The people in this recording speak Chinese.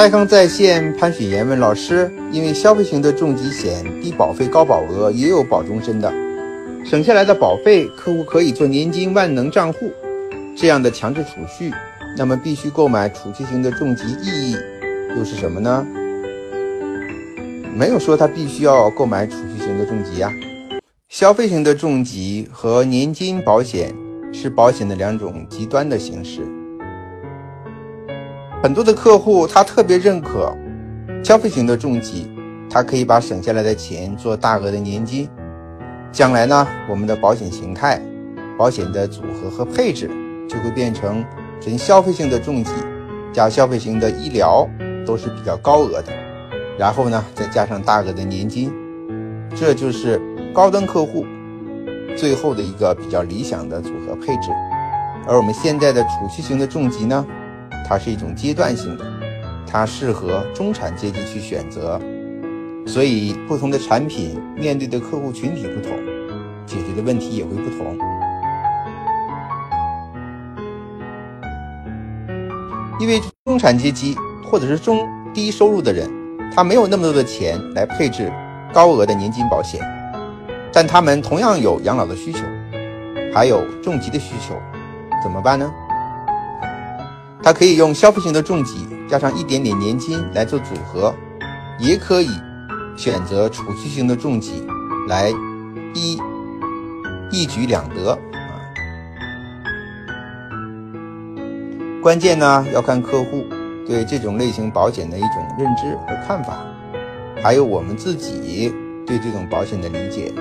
开康在线潘雪岩问老师：因为消费型的重疾险低保费高保额，也有保终身的，省下来的保费，客户可以做年金万能账户这样的强制储蓄，那么必须购买储蓄型的重疾，意义又是什么呢？没有说他必须要购买储蓄型的重疾呀。消费型的重疾和年金保险是保险的两种极端的形式。很多的客户他特别认可消费型的重疾，他可以把省下来的钱做大额的年金，将来呢，我们的保险形态、保险的组合和配置就会变成纯消费性的重疾加消费型的医疗都是比较高额的，然后呢，再加上大额的年金，这就是。高端客户最后的一个比较理想的组合配置，而我们现在的储蓄型的重疾呢，它是一种阶段性的，它适合中产阶级去选择，所以不同的产品面对的客户群体不同，解决的问题也会不同。因为中产阶级或者是中低收入的人，他没有那么多的钱来配置高额的年金保险。但他们同样有养老的需求，还有重疾的需求，怎么办呢？它可以用消费型的重疾加上一点点年金来做组合，也可以选择储蓄型的重疾来一一举两得啊。关键呢要看客户对这种类型保险的一种认知和看法，还有我们自己对这种保险的理解。